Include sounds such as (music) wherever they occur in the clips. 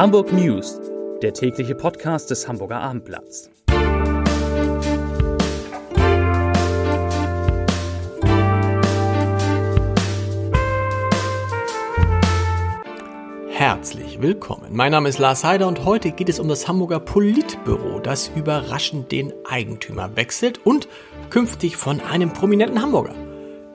Hamburg News, der tägliche Podcast des Hamburger Abendblatts. Herzlich willkommen. Mein Name ist Lars Heider und heute geht es um das Hamburger Politbüro, das überraschend den Eigentümer wechselt und künftig von einem prominenten Hamburger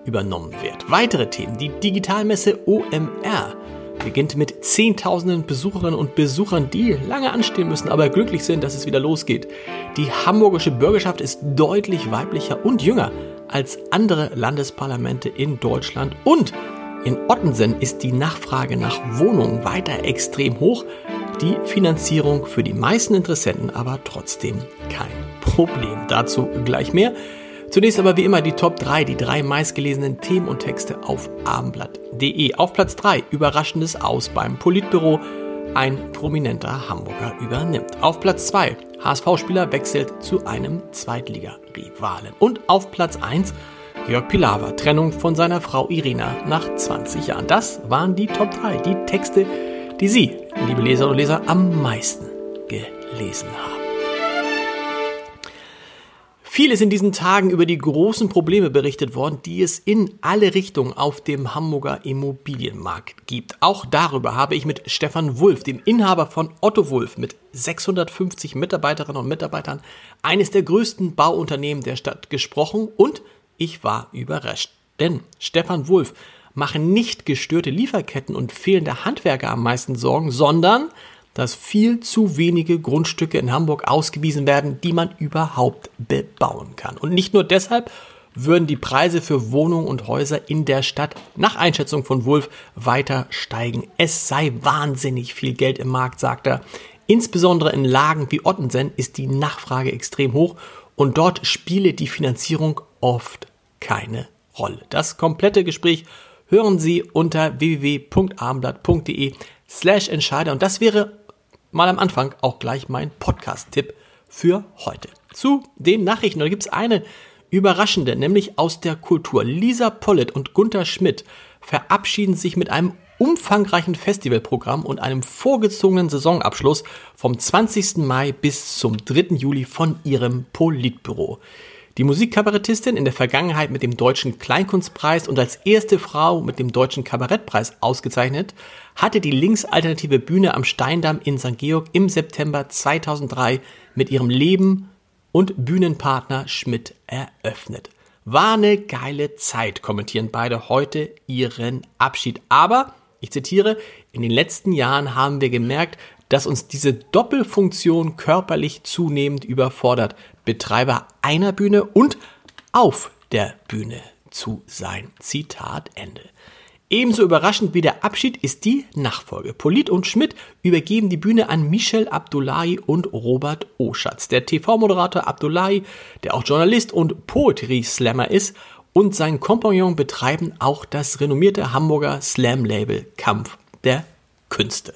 übernommen wird. Weitere Themen, die Digitalmesse OMR beginnt mit Zehntausenden Besucherinnen und Besuchern, die lange anstehen müssen, aber glücklich sind, dass es wieder losgeht. Die hamburgische Bürgerschaft ist deutlich weiblicher und jünger als andere Landesparlamente in Deutschland und in Ottensen ist die Nachfrage nach Wohnungen weiter extrem hoch, die Finanzierung für die meisten Interessenten aber trotzdem kein Problem. Dazu gleich mehr. Zunächst aber wie immer die Top 3, die drei meistgelesenen Themen und Texte auf abendblatt.de. Auf Platz 3 überraschendes Aus beim Politbüro. Ein prominenter Hamburger übernimmt. Auf Platz 2 HSV-Spieler wechselt zu einem Zweitliga-Rivalen. Und auf Platz 1 Jörg Pilawa, Trennung von seiner Frau Irina nach 20 Jahren. Das waren die Top 3, die Texte, die Sie, liebe Leserinnen und Leser, am meisten gelesen haben. Viel ist in diesen Tagen über die großen Probleme berichtet worden, die es in alle Richtungen auf dem Hamburger Immobilienmarkt gibt. Auch darüber habe ich mit Stefan Wulff, dem Inhaber von Otto Wulff, mit 650 Mitarbeiterinnen und Mitarbeitern, eines der größten Bauunternehmen der Stadt, gesprochen und ich war überrascht. Denn Stefan Wulff machen nicht gestörte Lieferketten und fehlende Handwerker am meisten Sorgen, sondern dass viel zu wenige Grundstücke in Hamburg ausgewiesen werden, die man überhaupt bebauen kann. Und nicht nur deshalb würden die Preise für Wohnungen und Häuser in der Stadt nach Einschätzung von Wulff weiter steigen. Es sei wahnsinnig viel Geld im Markt, sagt er. Insbesondere in Lagen wie Ottensen ist die Nachfrage extrem hoch und dort spiele die Finanzierung oft keine Rolle. Das komplette Gespräch hören Sie unter www.abendblatt.de slash Entscheider und das wäre mal am Anfang auch gleich mein Podcast-Tipp für heute. Zu den Nachrichten. Da gibt es eine überraschende, nämlich aus der Kultur. Lisa Pollitt und Gunther Schmidt verabschieden sich mit einem umfangreichen Festivalprogramm und einem vorgezogenen Saisonabschluss vom 20. Mai bis zum 3. Juli von ihrem Politbüro. Die Musikkabarettistin in der Vergangenheit mit dem Deutschen Kleinkunstpreis und als erste Frau mit dem Deutschen Kabarettpreis ausgezeichnet, hatte die linksalternative Bühne am Steindamm in St. Georg im September 2003 mit ihrem Leben und Bühnenpartner Schmidt eröffnet. War eine geile Zeit, kommentieren beide heute ihren Abschied. Aber, ich zitiere, in den letzten Jahren haben wir gemerkt, dass uns diese Doppelfunktion körperlich zunehmend überfordert. Betreiber einer Bühne und auf der Bühne zu sein. Zitat Ende. Ebenso überraschend wie der Abschied ist die Nachfolge. Polit und Schmidt übergeben die Bühne an Michel Abdullahi und Robert Oschatz. Der TV-Moderator Abdullahi, der auch Journalist und Poetry Slammer ist, und sein Kompagnon betreiben auch das renommierte Hamburger Slam-Label Kampf der Künste.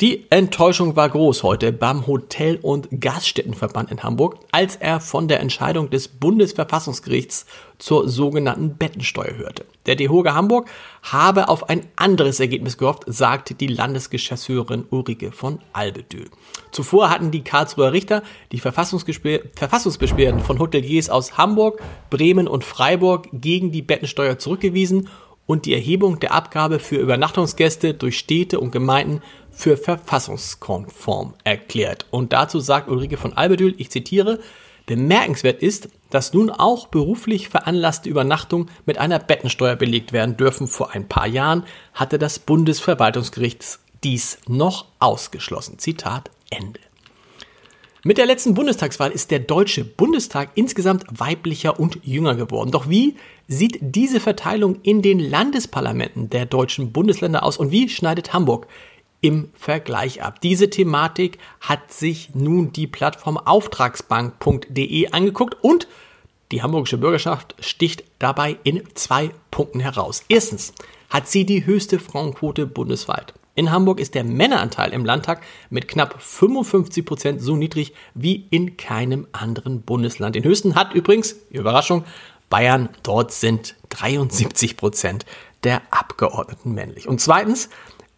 Die Enttäuschung war groß heute beim Hotel- und Gaststättenverband in Hamburg, als er von der Entscheidung des Bundesverfassungsgerichts zur sogenannten Bettensteuer hörte. Der DEHOGA Hamburg habe auf ein anderes Ergebnis gehofft, sagte die Landesgeschäftsführerin Ulrike von Albedül. Zuvor hatten die Karlsruher Richter die Verfassungsbeschwerden von Hoteliers aus Hamburg, Bremen und Freiburg gegen die Bettensteuer zurückgewiesen und die Erhebung der Abgabe für Übernachtungsgäste durch Städte und Gemeinden für verfassungskonform erklärt. Und dazu sagt Ulrike von Albedül, ich zitiere, Bemerkenswert ist, dass nun auch beruflich veranlasste Übernachtungen mit einer Bettensteuer belegt werden dürfen. Vor ein paar Jahren hatte das Bundesverwaltungsgericht dies noch ausgeschlossen. Zitat Ende. Mit der letzten Bundestagswahl ist der Deutsche Bundestag insgesamt weiblicher und jünger geworden. Doch wie sieht diese Verteilung in den Landesparlamenten der deutschen Bundesländer aus und wie schneidet Hamburg im Vergleich ab? Diese Thematik hat sich nun die Plattform auftragsbank.de angeguckt und die hamburgische Bürgerschaft sticht dabei in zwei Punkten heraus. Erstens hat sie die höchste Frauenquote bundesweit. In Hamburg ist der Männeranteil im Landtag mit knapp 55 Prozent so niedrig wie in keinem anderen Bundesland. Den höchsten hat übrigens, Überraschung, Bayern. Dort sind 73 Prozent der Abgeordneten männlich. Und zweitens,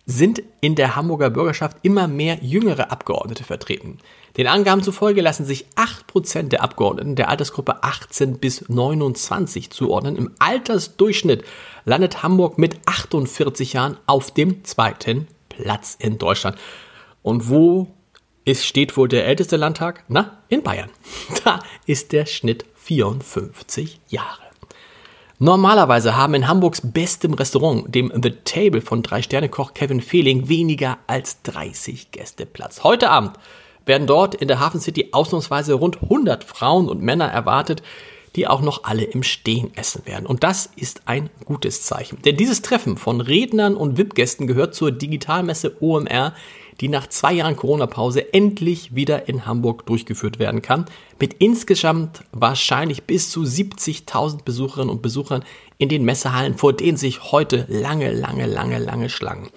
sind in der Hamburger Bürgerschaft immer mehr jüngere Abgeordnete vertreten. Den Angaben zufolge lassen sich 8% der Abgeordneten der Altersgruppe 18 bis 29 zuordnen. Im Altersdurchschnitt landet Hamburg mit 48 Jahren auf dem zweiten Platz in Deutschland. Und wo ist, steht wohl der älteste Landtag? Na, in Bayern. (laughs) Da ist der Schnitt 54 Jahre. Normalerweise haben in Hamburgs bestem Restaurant, dem The Table von Drei-Sterne-Koch Kevin Fehling, weniger als 30 Gäste Platz. Heute Abend werden dort in der Hafen City ausnahmsweise rund 100 Frauen und Männer erwartet, die auch noch alle im Stehen essen werden. Und das ist ein gutes Zeichen. Denn dieses Treffen von Rednern und VIP-Gästen gehört zur Digitalmesse OMR, die nach zwei Jahren Corona-Pause endlich wieder in Hamburg durchgeführt werden kann, mit insgesamt wahrscheinlich bis zu 70.000 Besucherinnen und Besuchern in den Messehallen, vor denen sich heute lange, lange, lange, lange Schlangen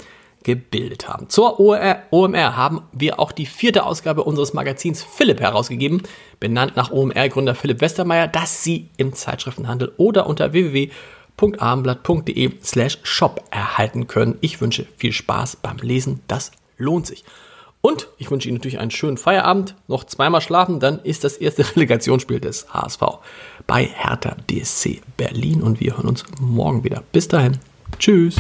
gebildet haben. Zur OMR haben wir auch die vierte Ausgabe unseres Magazins Philipp herausgegeben, benannt nach OMR-Gründer Philipp Westermeier, das Sie im Zeitschriftenhandel oder unter www.abendblatt.de slash shop erhalten können. Ich wünsche viel Spaß beim Lesen. Das lohnt sich. Und ich wünsche Ihnen natürlich einen schönen Feierabend. Noch zweimal schlafen, dann ist das erste (laughs) Relegationsspiel des HSV bei Hertha BSC Berlin und wir hören uns morgen wieder. Bis dahin. Tschüss.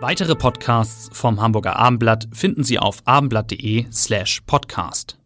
Weitere Podcasts vom Hamburger Abendblatt finden Sie auf abendblatt.de slash podcast.